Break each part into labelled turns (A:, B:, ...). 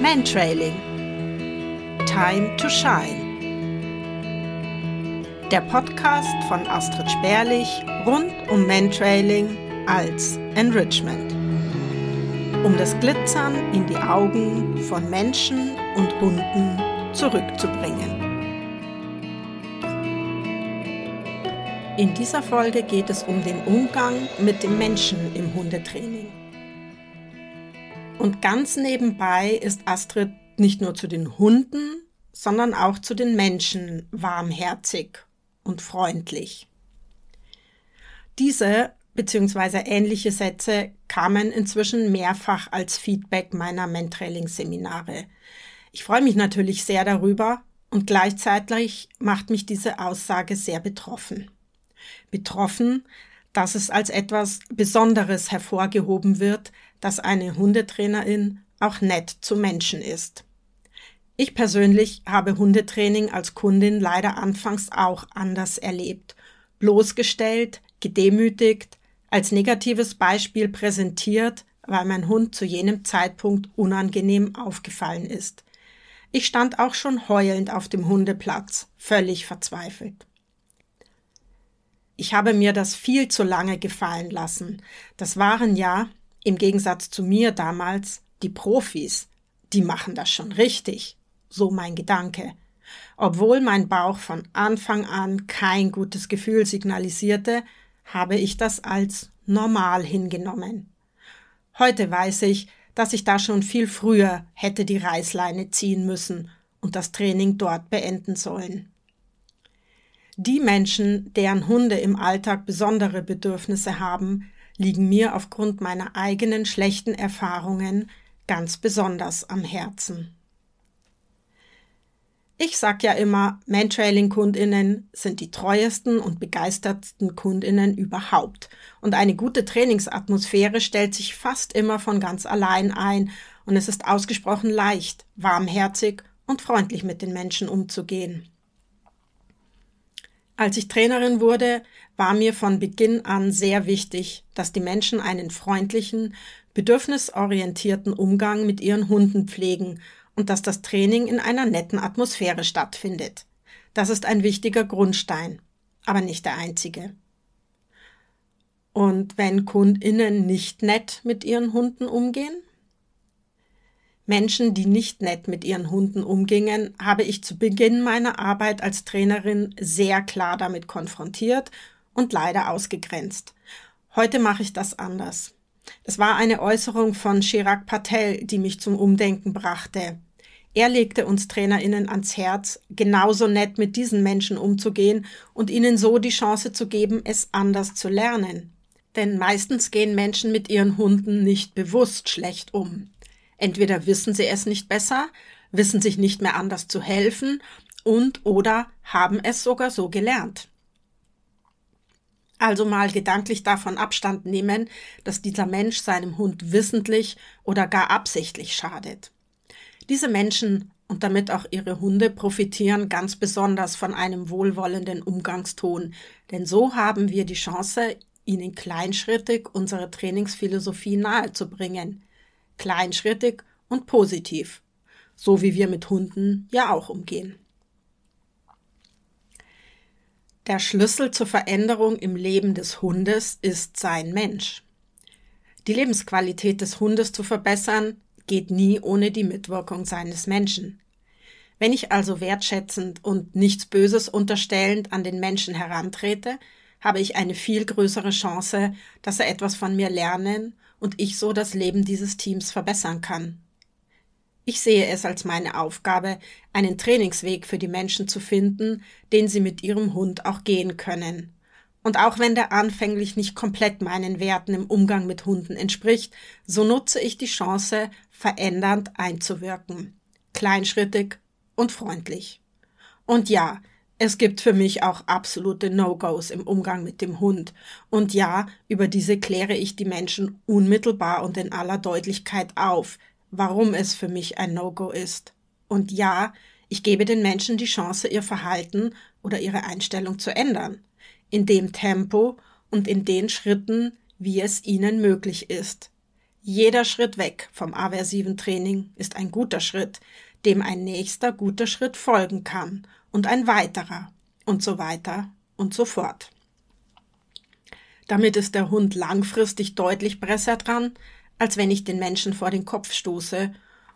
A: Mantrailing. Time to Shine. Der Podcast von Astrid Sperlich rund um Mantrailing als Enrichment. Um das Glitzern in die Augen von Menschen und Hunden zurückzubringen. In dieser Folge geht es um den Umgang mit dem Menschen im Hundetraining. Und ganz nebenbei ist Astrid nicht nur zu den Hunden, sondern auch zu den Menschen warmherzig und freundlich. Diese bzw. ähnliche Sätze kamen inzwischen mehrfach als Feedback meiner Mentrailing-Seminare. Ich freue mich natürlich sehr darüber und gleichzeitig macht mich diese Aussage sehr betroffen betroffen, dass es als etwas Besonderes hervorgehoben wird, dass eine Hundetrainerin auch nett zu Menschen ist. Ich persönlich habe Hundetraining als Kundin leider anfangs auch anders erlebt, bloßgestellt, gedemütigt, als negatives Beispiel präsentiert, weil mein Hund zu jenem Zeitpunkt unangenehm aufgefallen ist. Ich stand auch schon heulend auf dem Hundeplatz, völlig verzweifelt. Ich habe mir das viel zu lange gefallen lassen. Das waren ja, im Gegensatz zu mir damals, die Profis. Die machen das schon richtig. So mein Gedanke. Obwohl mein Bauch von Anfang an kein gutes Gefühl signalisierte, habe ich das als normal hingenommen. Heute weiß ich, dass ich da schon viel früher hätte die Reißleine ziehen müssen und das Training dort beenden sollen. Die Menschen, deren Hunde im Alltag besondere Bedürfnisse haben, liegen mir aufgrund meiner eigenen schlechten Erfahrungen ganz besonders am Herzen. Ich sag ja immer, Mantrailing-KundInnen sind die treuesten und begeistertsten KundInnen überhaupt. Und eine gute Trainingsatmosphäre stellt sich fast immer von ganz allein ein und es ist ausgesprochen leicht, warmherzig und freundlich mit den Menschen umzugehen. Als ich Trainerin wurde, war mir von Beginn an sehr wichtig, dass die Menschen einen freundlichen, bedürfnisorientierten Umgang mit ihren Hunden pflegen und dass das Training in einer netten Atmosphäre stattfindet. Das ist ein wichtiger Grundstein, aber nicht der einzige. Und wenn Kundinnen nicht nett mit ihren Hunden umgehen? Menschen, die nicht nett mit ihren Hunden umgingen, habe ich zu Beginn meiner Arbeit als Trainerin sehr klar damit konfrontiert und leider ausgegrenzt. Heute mache ich das anders. Es war eine Äußerung von Chirag Patel, die mich zum Umdenken brachte. Er legte uns Trainerinnen ans Herz, genauso nett mit diesen Menschen umzugehen und ihnen so die Chance zu geben, es anders zu lernen. Denn meistens gehen Menschen mit ihren Hunden nicht bewusst schlecht um. Entweder wissen sie es nicht besser, wissen sich nicht mehr anders zu helfen und oder haben es sogar so gelernt. Also mal gedanklich davon Abstand nehmen, dass dieser Mensch seinem Hund wissentlich oder gar absichtlich schadet. Diese Menschen und damit auch ihre Hunde profitieren ganz besonders von einem wohlwollenden Umgangston, denn so haben wir die Chance, ihnen kleinschrittig unsere Trainingsphilosophie nahezubringen kleinschrittig und positiv, so wie wir mit Hunden ja auch umgehen. Der Schlüssel zur Veränderung im Leben des Hundes ist sein Mensch. Die Lebensqualität des Hundes zu verbessern, geht nie ohne die Mitwirkung seines Menschen. Wenn ich also wertschätzend und nichts Böses unterstellend an den Menschen herantrete, habe ich eine viel größere Chance, dass er etwas von mir lernen und ich so das Leben dieses Teams verbessern kann. Ich sehe es als meine Aufgabe, einen Trainingsweg für die Menschen zu finden, den sie mit ihrem Hund auch gehen können. Und auch wenn der anfänglich nicht komplett meinen Werten im Umgang mit Hunden entspricht, so nutze ich die Chance, verändernd einzuwirken. Kleinschrittig und freundlich. Und ja, es gibt für mich auch absolute No-Gos im Umgang mit dem Hund. Und ja, über diese kläre ich die Menschen unmittelbar und in aller Deutlichkeit auf, warum es für mich ein No-Go ist. Und ja, ich gebe den Menschen die Chance, ihr Verhalten oder ihre Einstellung zu ändern. In dem Tempo und in den Schritten, wie es ihnen möglich ist. Jeder Schritt weg vom aversiven Training ist ein guter Schritt, dem ein nächster guter Schritt folgen kann und ein weiterer und so weiter und so fort. Damit ist der Hund langfristig deutlich besser dran, als wenn ich den Menschen vor den Kopf stoße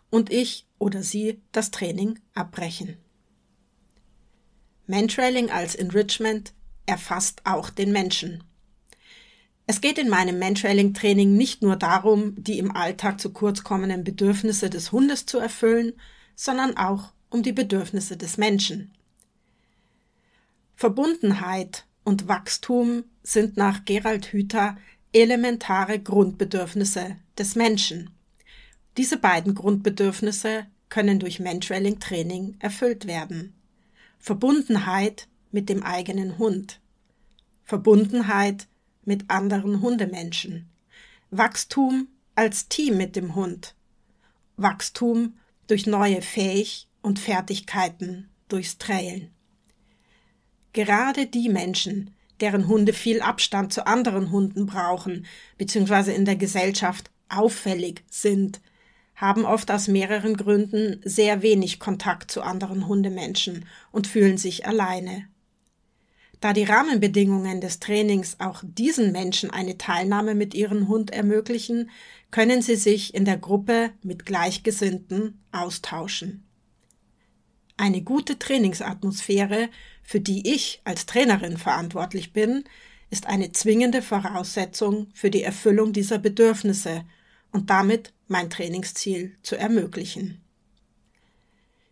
A: und ich oder sie das Training abbrechen. Mantrailing als Enrichment erfasst auch den Menschen. Es geht in meinem Mantrailing-Training nicht nur darum, die im Alltag zu kurz kommenden Bedürfnisse des Hundes zu erfüllen, sondern auch um die Bedürfnisse des Menschen. Verbundenheit und Wachstum sind nach Gerald Hüther elementare Grundbedürfnisse des Menschen. Diese beiden Grundbedürfnisse können durch Mantrailing-Training erfüllt werden. Verbundenheit mit dem eigenen Hund. Verbundenheit mit anderen Hundemenschen. Wachstum als Team mit dem Hund. Wachstum durch neue Fähig und Fertigkeiten durchs Trailen. Gerade die Menschen, deren Hunde viel Abstand zu anderen Hunden brauchen, beziehungsweise in der Gesellschaft auffällig sind, haben oft aus mehreren Gründen sehr wenig Kontakt zu anderen Hundemenschen und fühlen sich alleine. Da die Rahmenbedingungen des Trainings auch diesen Menschen eine Teilnahme mit ihrem Hund ermöglichen, können sie sich in der Gruppe mit Gleichgesinnten austauschen. Eine gute Trainingsatmosphäre, für die ich als Trainerin verantwortlich bin, ist eine zwingende Voraussetzung für die Erfüllung dieser Bedürfnisse und damit mein Trainingsziel zu ermöglichen.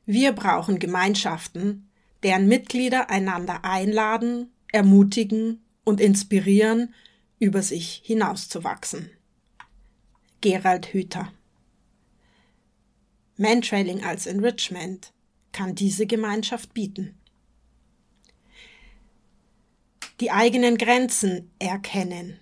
A: Wir brauchen Gemeinschaften, deren Mitglieder einander einladen, ermutigen und inspirieren, über sich hinauszuwachsen. Gerald Hüther Mantrailing als Enrichment kann diese Gemeinschaft bieten. Die eigenen Grenzen erkennen.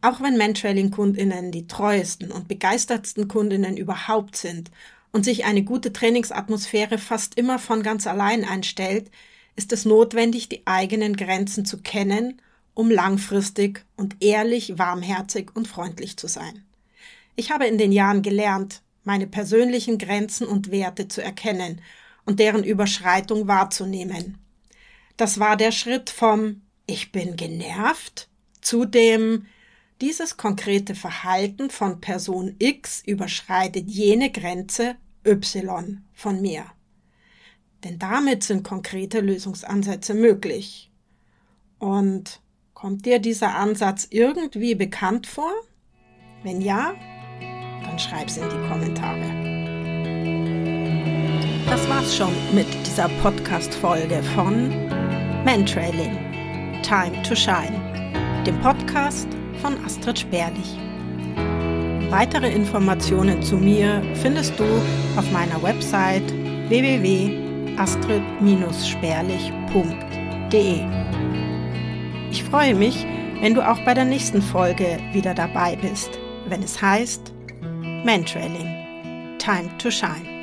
A: Auch wenn Mantrailing-Kundinnen die treuesten und begeistertsten Kundinnen überhaupt sind und sich eine gute Trainingsatmosphäre fast immer von ganz allein einstellt, ist es notwendig, die eigenen Grenzen zu kennen, um langfristig und ehrlich, warmherzig und freundlich zu sein. Ich habe in den Jahren gelernt, meine persönlichen Grenzen und Werte zu erkennen und deren Überschreitung wahrzunehmen. Das war der Schritt vom Ich bin genervt zu dem dieses konkrete Verhalten von Person X überschreitet jene Grenze Y von mir. Denn damit sind konkrete Lösungsansätze möglich. Und kommt dir dieser Ansatz irgendwie bekannt vor? Wenn ja, dann schreib's in die Kommentare. Das war's schon mit dieser Podcast-Folge von Mantrailing Time to Shine, dem Podcast von Astrid Sperlich. Weitere Informationen zu mir findest du auf meiner Website www.astrid-sperlich.de. Ich freue mich, wenn du auch bei der nächsten Folge wieder dabei bist, wenn es heißt Mantrailing Time to Shine.